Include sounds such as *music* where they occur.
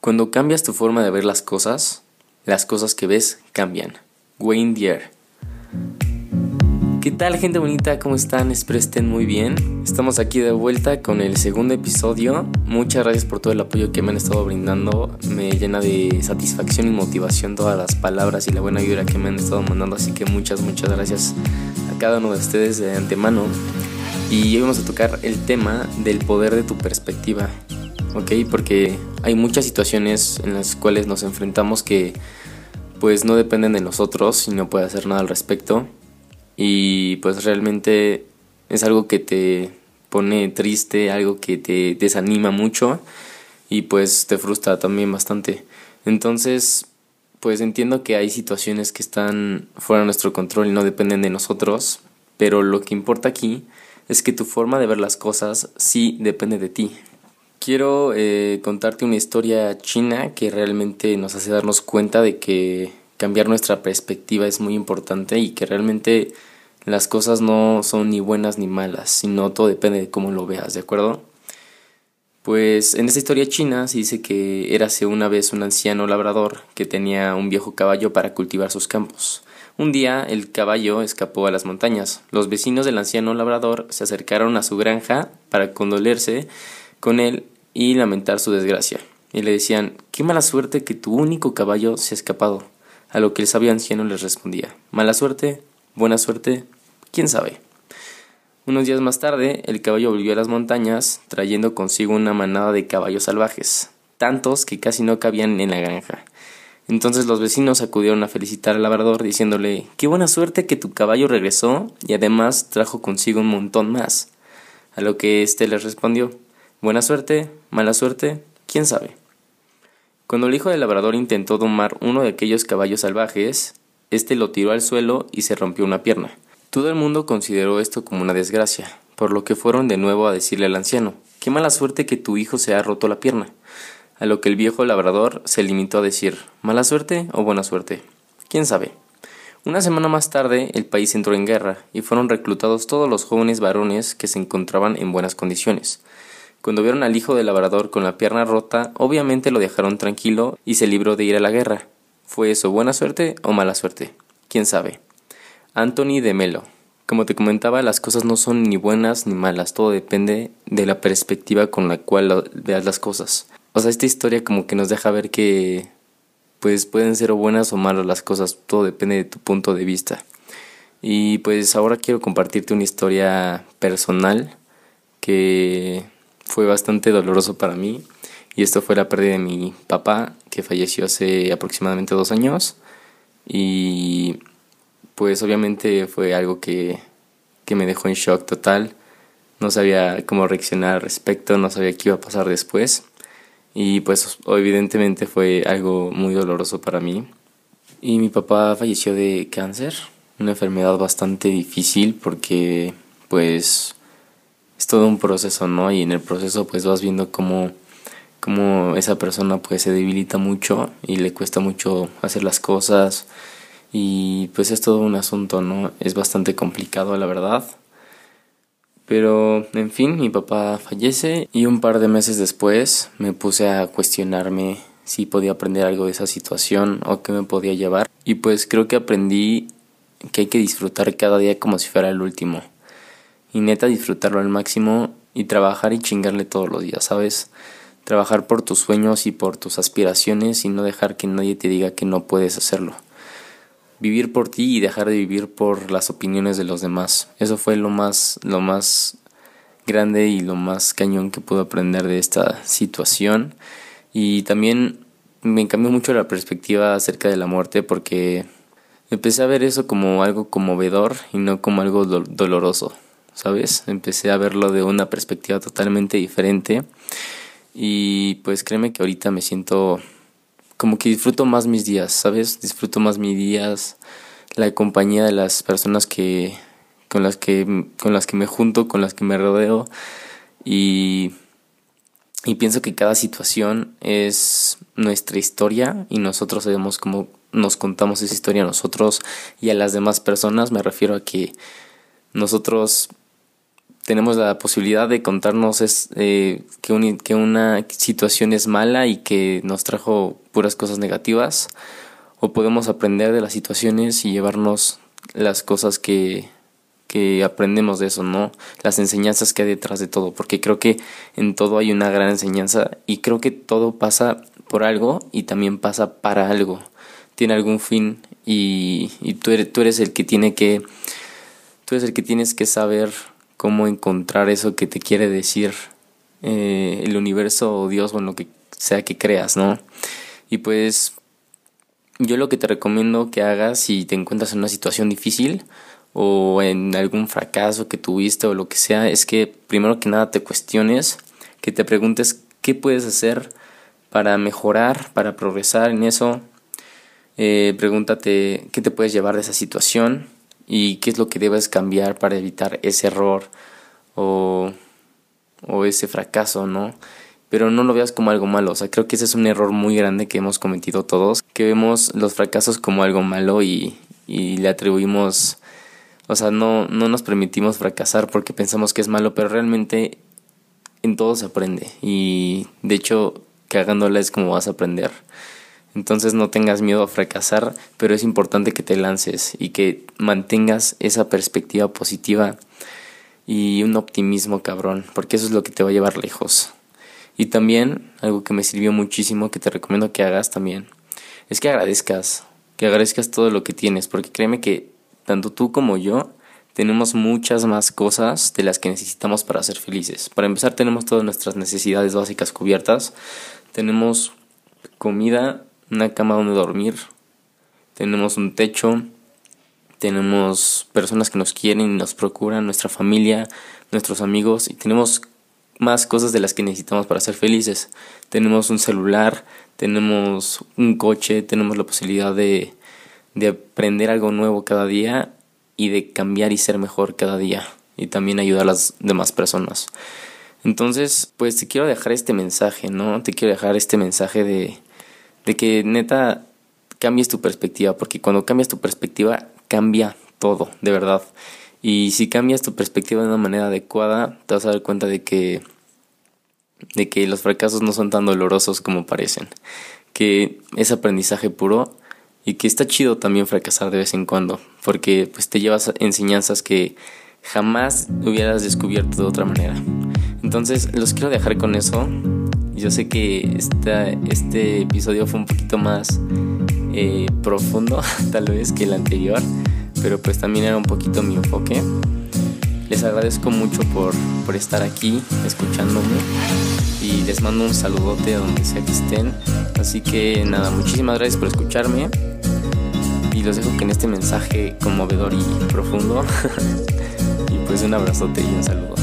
Cuando cambias tu forma de ver las cosas, las cosas que ves cambian. Wayne Dyer. ¿Qué tal gente bonita? ¿Cómo están? Espero estén muy bien. Estamos aquí de vuelta con el segundo episodio. Muchas gracias por todo el apoyo que me han estado brindando. Me llena de satisfacción y motivación todas las palabras y la buena vibra que me han estado mandando. Así que muchas, muchas gracias a cada uno de ustedes de antemano. Y hoy vamos a tocar el tema del poder de tu perspectiva. ¿Ok? Porque hay muchas situaciones en las cuales nos enfrentamos que pues no dependen de nosotros y no puede hacer nada al respecto. Y pues realmente es algo que te pone triste, algo que te desanima mucho y pues te frustra también bastante. Entonces, pues entiendo que hay situaciones que están fuera de nuestro control y no dependen de nosotros, pero lo que importa aquí es que tu forma de ver las cosas sí depende de ti. Quiero eh, contarte una historia china que realmente nos hace darnos cuenta de que cambiar nuestra perspectiva es muy importante y que realmente las cosas no son ni buenas ni malas, sino todo depende de cómo lo veas, ¿de acuerdo? Pues en esta historia china se dice que érase una vez un anciano labrador que tenía un viejo caballo para cultivar sus campos. Un día el caballo escapó a las montañas. Los vecinos del anciano labrador se acercaron a su granja para condolerse con él y lamentar su desgracia. Y le decían, qué mala suerte que tu único caballo se ha escapado. A lo que el sabio anciano les respondía, mala suerte, buena suerte, quién sabe. Unos días más tarde, el caballo volvió a las montañas, trayendo consigo una manada de caballos salvajes, tantos que casi no cabían en la granja. Entonces los vecinos acudieron a felicitar al labrador diciéndole, qué buena suerte que tu caballo regresó y además trajo consigo un montón más. A lo que éste les respondió, Buena suerte, mala suerte, quién sabe. Cuando el hijo del labrador intentó domar uno de aquellos caballos salvajes, éste lo tiró al suelo y se rompió una pierna. Todo el mundo consideró esto como una desgracia, por lo que fueron de nuevo a decirle al anciano, qué mala suerte que tu hijo se ha roto la pierna. A lo que el viejo labrador se limitó a decir, mala suerte o buena suerte. ¿Quién sabe? Una semana más tarde el país entró en guerra y fueron reclutados todos los jóvenes varones que se encontraban en buenas condiciones. Cuando vieron al hijo del labrador con la pierna rota, obviamente lo dejaron tranquilo y se libró de ir a la guerra. ¿Fue eso buena suerte o mala suerte? ¿Quién sabe? Anthony de Melo. Como te comentaba, las cosas no son ni buenas ni malas, todo depende de la perspectiva con la cual veas las cosas. O sea, esta historia como que nos deja ver que pues pueden ser buenas o malas las cosas, todo depende de tu punto de vista. Y pues ahora quiero compartirte una historia personal que fue bastante doloroso para mí y esto fue la pérdida de mi papá que falleció hace aproximadamente dos años y pues obviamente fue algo que, que me dejó en shock total. No sabía cómo reaccionar al respecto no sabía qué iba a pasar después y pues evidentemente fue algo muy doloroso para mí. Y mi papá falleció de cáncer una enfermedad bastante difícil porque pues es todo un proceso, ¿no? Y en el proceso pues vas viendo cómo, cómo esa persona pues se debilita mucho y le cuesta mucho hacer las cosas y pues es todo un asunto, ¿no? Es bastante complicado la verdad. Pero, en fin, mi papá fallece y un par de meses después me puse a cuestionarme si podía aprender algo de esa situación o qué me podía llevar. Y pues creo que aprendí que hay que disfrutar cada día como si fuera el último y neta disfrutarlo al máximo y trabajar y chingarle todos los días, ¿sabes? Trabajar por tus sueños y por tus aspiraciones y no dejar que nadie te diga que no puedes hacerlo. Vivir por ti y dejar de vivir por las opiniones de los demás. Eso fue lo más lo más grande y lo más cañón que pude aprender de esta situación y también me cambió mucho la perspectiva acerca de la muerte porque empecé a ver eso como algo conmovedor y no como algo doloroso. ¿Sabes? Empecé a verlo de una perspectiva totalmente diferente y pues créeme que ahorita me siento como que disfruto más mis días, ¿sabes? Disfruto más mis días, la compañía de las personas que con las que con las que me junto, con las que me rodeo y y pienso que cada situación es nuestra historia y nosotros sabemos cómo nos contamos esa historia a nosotros y a las demás personas, me refiero a que nosotros tenemos la posibilidad de contarnos es, eh, que, que una situación es mala y que nos trajo puras cosas negativas, o podemos aprender de las situaciones y llevarnos las cosas que, que aprendemos de eso, ¿no? Las enseñanzas que hay detrás de todo, porque creo que en todo hay una gran enseñanza y creo que todo pasa por algo y también pasa para algo, tiene algún fin y, y tú, eres, tú eres el que tiene que, tú eres el que tienes que saber cómo encontrar eso que te quiere decir eh, el universo o Dios o lo que sea que creas, ¿no? Y pues yo lo que te recomiendo que hagas si te encuentras en una situación difícil o en algún fracaso que tuviste o lo que sea, es que primero que nada te cuestiones, que te preguntes qué puedes hacer para mejorar, para progresar en eso. Eh, pregúntate qué te puedes llevar de esa situación y qué es lo que debes cambiar para evitar ese error o, o ese fracaso, ¿no? pero no lo veas como algo malo. O sea, creo que ese es un error muy grande que hemos cometido todos, que vemos los fracasos como algo malo y, y le atribuimos, o sea, no, no nos permitimos fracasar porque pensamos que es malo, pero realmente en todo se aprende y de hecho cagándola es como vas a aprender. Entonces no tengas miedo a fracasar, pero es importante que te lances y que mantengas esa perspectiva positiva y un optimismo cabrón, porque eso es lo que te va a llevar lejos. Y también algo que me sirvió muchísimo, que te recomiendo que hagas también, es que agradezcas, que agradezcas todo lo que tienes, porque créeme que tanto tú como yo tenemos muchas más cosas de las que necesitamos para ser felices. Para empezar tenemos todas nuestras necesidades básicas cubiertas, tenemos comida, una cama donde dormir, tenemos un techo, tenemos personas que nos quieren y nos procuran, nuestra familia, nuestros amigos y tenemos más cosas de las que necesitamos para ser felices. Tenemos un celular, tenemos un coche, tenemos la posibilidad de, de aprender algo nuevo cada día y de cambiar y ser mejor cada día y también ayudar a las demás personas. Entonces, pues te quiero dejar este mensaje, ¿no? Te quiero dejar este mensaje de, de que neta cambies tu perspectiva, porque cuando cambias tu perspectiva cambia todo, de verdad. Y si cambias tu perspectiva de una manera adecuada, te vas a dar cuenta de que de que los fracasos no son tan dolorosos como parecen, que es aprendizaje puro y que está chido también fracasar de vez en cuando, porque pues te llevas enseñanzas que jamás hubieras descubierto de otra manera. Entonces, los quiero dejar con eso. Yo sé que esta, este episodio fue un poquito más eh, profundo, *laughs* tal vez, que el anterior pero pues también era un poquito mi enfoque. Les agradezco mucho por, por estar aquí escuchándome y les mando un saludote donde sea que estén. Así que nada, muchísimas gracias por escucharme y los dejo con este mensaje conmovedor y profundo. *laughs* y pues un abrazote y un saludo.